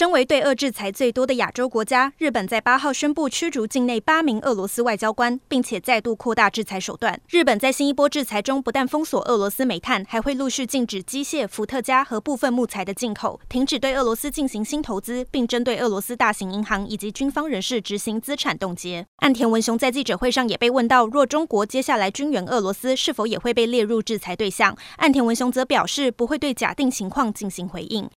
身为对俄制裁最多的亚洲国家，日本在八号宣布驱逐境内八名俄罗斯外交官，并且再度扩大制裁手段。日本在新一波制裁中，不但封锁俄罗斯煤炭，还会陆续禁止机械、伏特加和部分木材的进口，停止对俄罗斯进行新投资，并针对俄罗斯大型银行以及军方人士执行资产冻结。岸田文雄在记者会上也被问到，若中国接下来军援俄罗斯，是否也会被列入制裁对象？岸田文雄则表示，不会对假定情况进行回应。